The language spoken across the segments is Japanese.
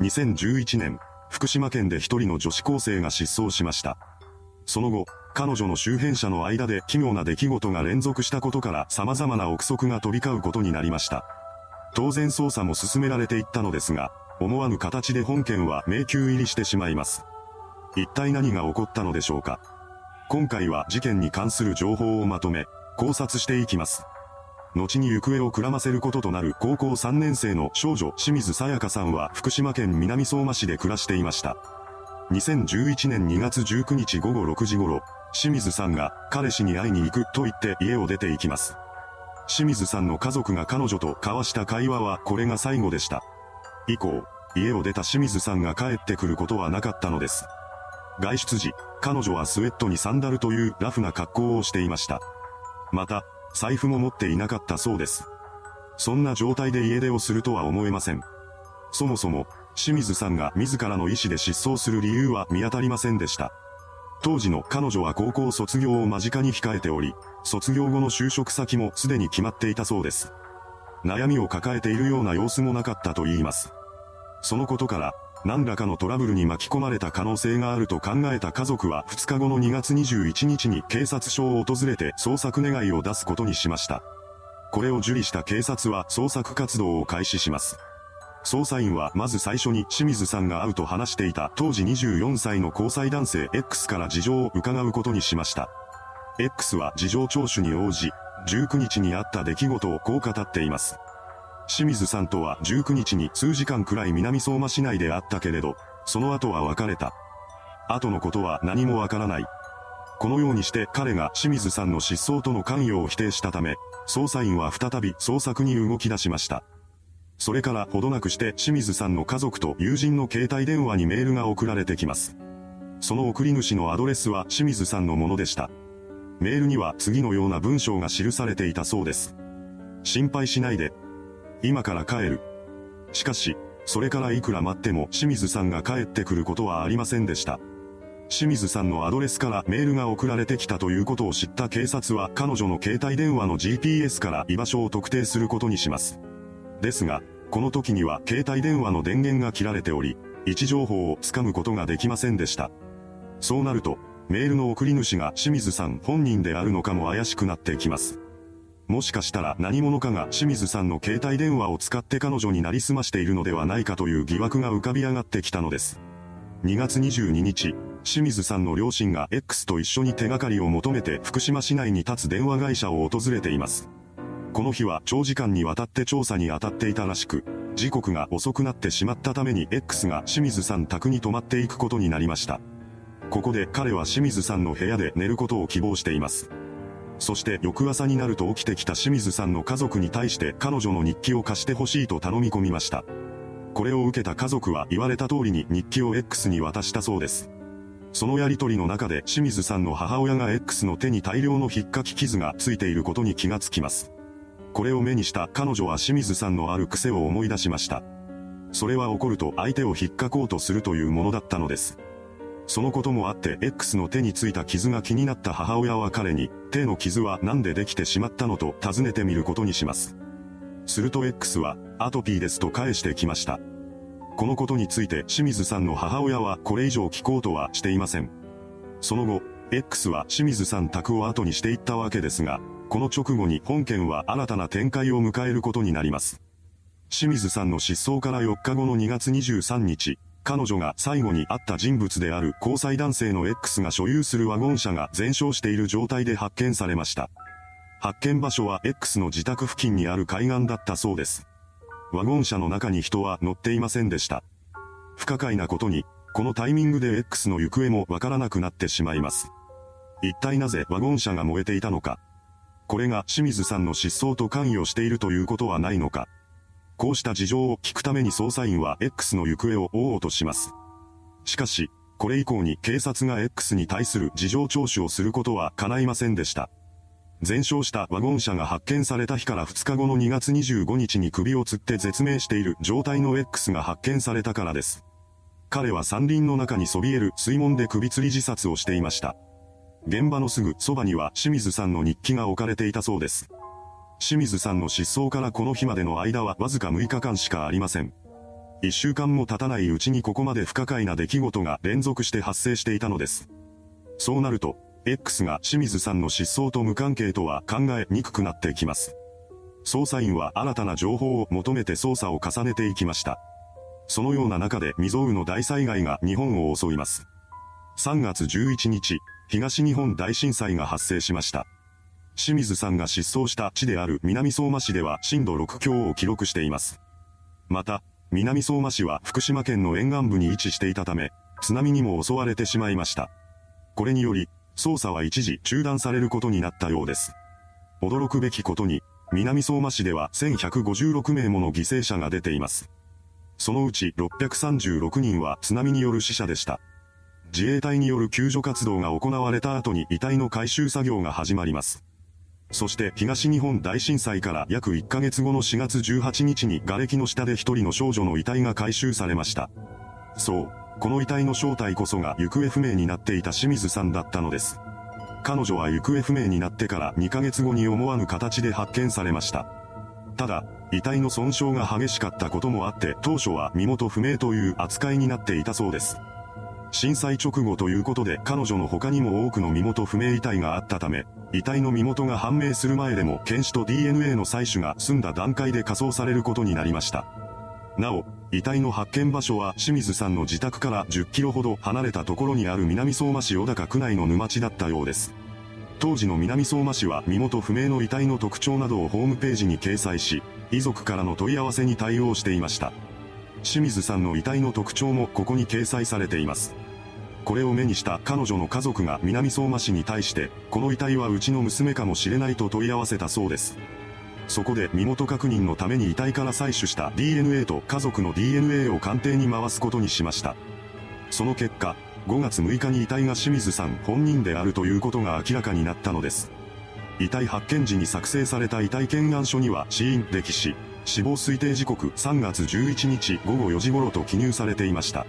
2011年、福島県で一人の女子高生が失踪しました。その後、彼女の周辺者の間で奇妙な出来事が連続したことから様々な憶測が飛び交うことになりました。当然捜査も進められていったのですが、思わぬ形で本件は迷宮入りしてしまいます。一体何が起こったのでしょうか今回は事件に関する情報をまとめ、考察していきます。後に行方をくらませることとなる高校3年生の少女清水さやかさんは福島県南相馬市で暮らしていました。2011年2月19日午後6時頃、清水さんが彼氏に会いに行くと言って家を出て行きます。清水さんの家族が彼女と交わした会話はこれが最後でした。以降、家を出た清水さんが帰ってくることはなかったのです。外出時、彼女はスウェットにサンダルというラフな格好をしていました。また、財布も持っていなかったそうです。そんな状態で家出をするとは思えません。そもそも、清水さんが自らの意思で失踪する理由は見当たりませんでした。当時の彼女は高校卒業を間近に控えており、卒業後の就職先もすでに決まっていたそうです。悩みを抱えているような様子もなかったと言います。そのことから、何らかのトラブルに巻き込まれた可能性があると考えた家族は2日後の2月21日に警察署を訪れて捜索願いを出すことにしました。これを受理した警察は捜索活動を開始します。捜査員はまず最初に清水さんが会うと話していた当時24歳の交際男性 X から事情を伺うことにしました。X は事情聴取に応じ、19日にあった出来事をこう語っています。清水さんとは19日に数時間くらい南相馬市内であったけれど、その後は別れた。後のことは何もわからない。このようにして彼が清水さんの失踪との関与を否定したため、捜査員は再び捜索に動き出しました。それからほどなくして清水さんの家族と友人の携帯電話にメールが送られてきます。その送り主のアドレスは清水さんのものでした。メールには次のような文章が記されていたそうです。心配しないで。今から帰る。しかし、それからいくら待っても清水さんが帰ってくることはありませんでした。清水さんのアドレスからメールが送られてきたということを知った警察は彼女の携帯電話の GPS から居場所を特定することにします。ですが、この時には携帯電話の電源が切られており、位置情報をつかむことができませんでした。そうなると、メールの送り主が清水さん本人であるのかも怪しくなってきます。もしかしたら何者かが清水さんの携帯電話を使って彼女になりすましているのではないかという疑惑が浮かび上がってきたのです。2月22日、清水さんの両親が X と一緒に手がかりを求めて福島市内に立つ電話会社を訪れています。この日は長時間にわたって調査に当たっていたらしく、時刻が遅くなってしまったために X が清水さん宅に泊まっていくことになりました。ここで彼は清水さんの部屋で寝ることを希望しています。そして翌朝になると起きてきた清水さんの家族に対して彼女の日記を貸してほしいと頼み込みました。これを受けた家族は言われた通りに日記を X に渡したそうです。そのやりとりの中で清水さんの母親が X の手に大量の引っかき傷がついていることに気がつきます。これを目にした彼女は清水さんのある癖を思い出しました。それは怒ると相手を引っかこうとするというものだったのです。そのこともあって X の手についた傷が気になった母親は彼に、手の傷は何でできてしまったの？と尋ねてみることにします。すると X は、アトピーですと返してきました。このことについて清水さんの母親はこれ以上聞こうとはしていません。その後、X は清水さん宅を後にしていったわけですが、この直後に本件は新たな展開を迎えることになります。清水さんの失踪から4日後の2月23日、彼女が最後に会った人物である交際男性の X が所有するワゴン車が全焼している状態で発見されました。発見場所は X の自宅付近にある海岸だったそうです。ワゴン車の中に人は乗っていませんでした。不可解なことに、このタイミングで X の行方もわからなくなってしまいます。一体なぜワゴン車が燃えていたのか。これが清水さんの失踪と関与しているということはないのか。こうした事情を聞くために捜査員は X の行方を追おうとします。しかし、これ以降に警察が X に対する事情聴取をすることは叶いませんでした。全焼したワゴン車が発見された日から2日後の2月25日に首を吊って絶命している状態の X が発見されたからです。彼は山林の中にそびえる水門で首吊り自殺をしていました。現場のすぐそばには清水さんの日記が置かれていたそうです。清水さんの失踪からこの日までの間はわずか6日間しかありません。一週間も経たないうちにここまで不可解な出来事が連続して発生していたのです。そうなると、X が清水さんの失踪と無関係とは考えにくくなってきます。捜査員は新たな情報を求めて捜査を重ねていきました。そのような中で未曾有の大災害が日本を襲います。3月11日、東日本大震災が発生しました。清水さんが失踪した地である南相馬市では震度6強を記録しています。また、南相馬市は福島県の沿岸部に位置していたため、津波にも襲われてしまいました。これにより、捜査は一時中断されることになったようです。驚くべきことに、南相馬市では1156名もの犠牲者が出ています。そのうち636人は津波による死者でした。自衛隊による救助活動が行われた後に遺体の回収作業が始まります。そして東日本大震災から約1ヶ月後の4月18日に瓦礫の下で一人の少女の遺体が回収されました。そう、この遺体の正体こそが行方不明になっていた清水さんだったのです。彼女は行方不明になってから2ヶ月後に思わぬ形で発見されました。ただ、遺体の損傷が激しかったこともあって当初は身元不明という扱いになっていたそうです。震災直後ということで彼女の他にも多くの身元不明遺体があったため、遺体の身元が判明する前でも検視と DNA の採取が済んだ段階で火葬されることになりました。なお、遺体の発見場所は清水さんの自宅から10キロほど離れたところにある南相馬市小高区内の沼地だったようです。当時の南相馬市は身元不明の遺体の特徴などをホームページに掲載し、遺族からの問い合わせに対応していました。清水さんの遺体の特徴もここに掲載されています。これを目にした彼女の家族が南相馬市に対して、この遺体はうちの娘かもしれないと問い合わせたそうです。そこで身元確認のために遺体から採取した DNA と家族の DNA を鑑定に回すことにしました。その結果、5月6日に遺体が清水さん本人であるということが明らかになったのです。遺体発見時に作成された遺体検案書には死因溺死、死亡推定時刻3月11日午後4時頃と記入されていました。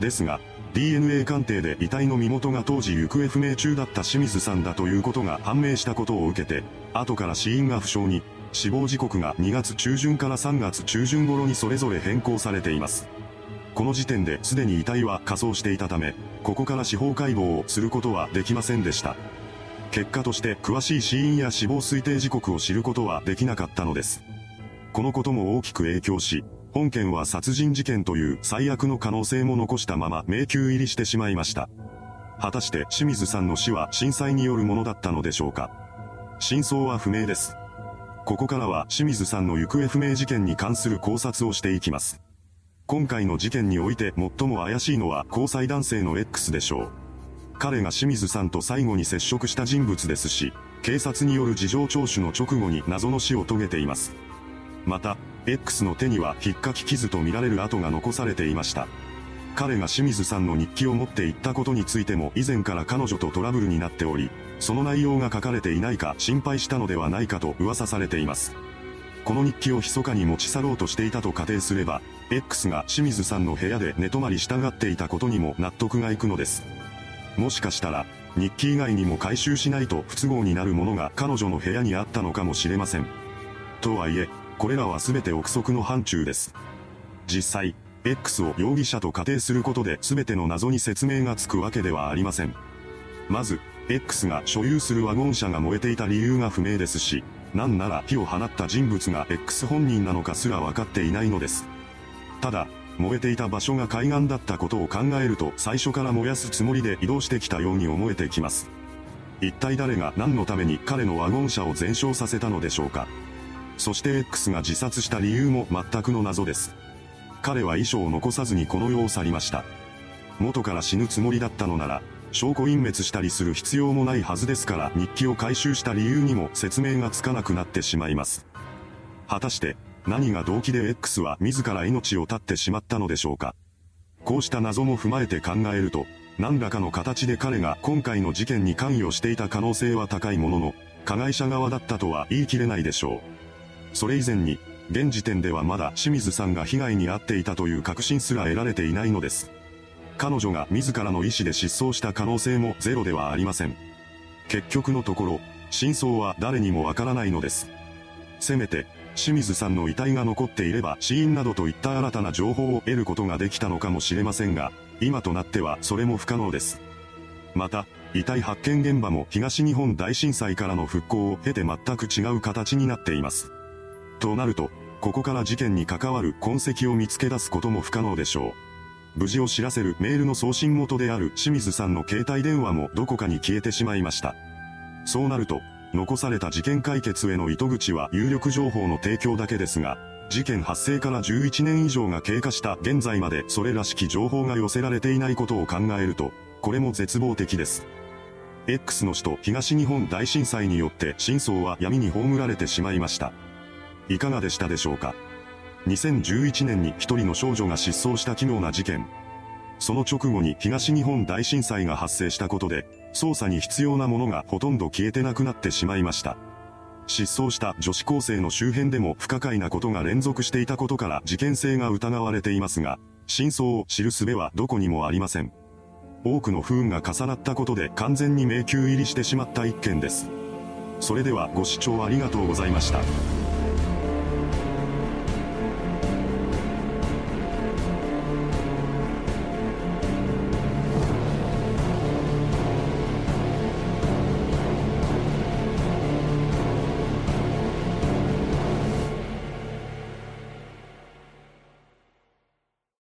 ですが、DNA 鑑定で遺体の身元が当時行方不明中だった清水さんだということが判明したことを受けて、後から死因が不詳に、死亡時刻が2月中旬から3月中旬頃にそれぞれ変更されています。この時点ですでに遺体は仮装していたため、ここから司法解剖をすることはできませんでした。結果として詳しい死因や死亡推定時刻を知ることはできなかったのです。このことも大きく影響し、本件は殺人事件という最悪の可能性も残したまま迷宮入りしてしまいました。果たして清水さんの死は震災によるものだったのでしょうか真相は不明です。ここからは清水さんの行方不明事件に関する考察をしていきます。今回の事件において最も怪しいのは交際男性の X でしょう。彼が清水さんと最後に接触した人物ですし、警察による事情聴取の直後に謎の死を遂げています。また、X の手には引っかき傷とみられる跡が残されていました。彼が清水さんの日記を持っていったことについても以前から彼女とトラブルになっており、その内容が書かれていないか心配したのではないかと噂されています。この日記を密かに持ち去ろうとしていたと仮定すれば、X が清水さんの部屋で寝泊まりしたがっていたことにも納得がいくのです。もしかしたら、日記以外にも回収しないと不都合になるものが彼女の部屋にあったのかもしれません。とはいえ、これらは全て憶測の範疇です。実際、X を容疑者と仮定することで全ての謎に説明がつくわけではありません。まず、X が所有するワゴン車が燃えていた理由が不明ですし、なんなら火を放った人物が X 本人なのかすら分かっていないのです。ただ、燃えていた場所が海岸だったことを考えると最初から燃やすつもりで移動してきたように思えてきます。一体誰が何のために彼のワゴン車を全焼させたのでしょうか。そして X が自殺した理由も全くの謎です。彼は遺書を残さずにこの世を去りました。元から死ぬつもりだったのなら、証拠隠滅したりする必要もないはずですから日記を回収した理由にも説明がつかなくなってしまいます。果たして、何が動機で X は自ら命を絶ってしまったのでしょうか。こうした謎も踏まえて考えると、何らかの形で彼が今回の事件に関与していた可能性は高いものの、加害者側だったとは言い切れないでしょう。それ以前に、現時点ではまだ清水さんが被害に遭っていたという確信すら得られていないのです。彼女が自らの意思で失踪した可能性もゼロではありません。結局のところ、真相は誰にもわからないのです。せめて、清水さんの遺体が残っていれば死因などといった新たな情報を得ることができたのかもしれませんが、今となってはそれも不可能です。また、遺体発見現場も東日本大震災からの復興を経て全く違う形になっています。となると、ここから事件に関わる痕跡を見つけ出すことも不可能でしょう。無事を知らせるメールの送信元である清水さんの携帯電話もどこかに消えてしまいました。そうなると、残された事件解決への糸口は有力情報の提供だけですが、事件発生から11年以上が経過した現在までそれらしき情報が寄せられていないことを考えると、これも絶望的です。X の首都東日本大震災によって真相は闇に葬られてしまいました。いかがでしたでしょうか ?2011 年に一人の少女が失踪した奇妙な事件。その直後に東日本大震災が発生したことで、捜査に必要なものがほとんど消えてなくなってしまいました。失踪した女子高生の周辺でも不可解なことが連続していたことから事件性が疑われていますが、真相を知る術はどこにもありません。多くの不運が重なったことで完全に迷宮入りしてしまった一件です。それではご視聴ありがとうございました。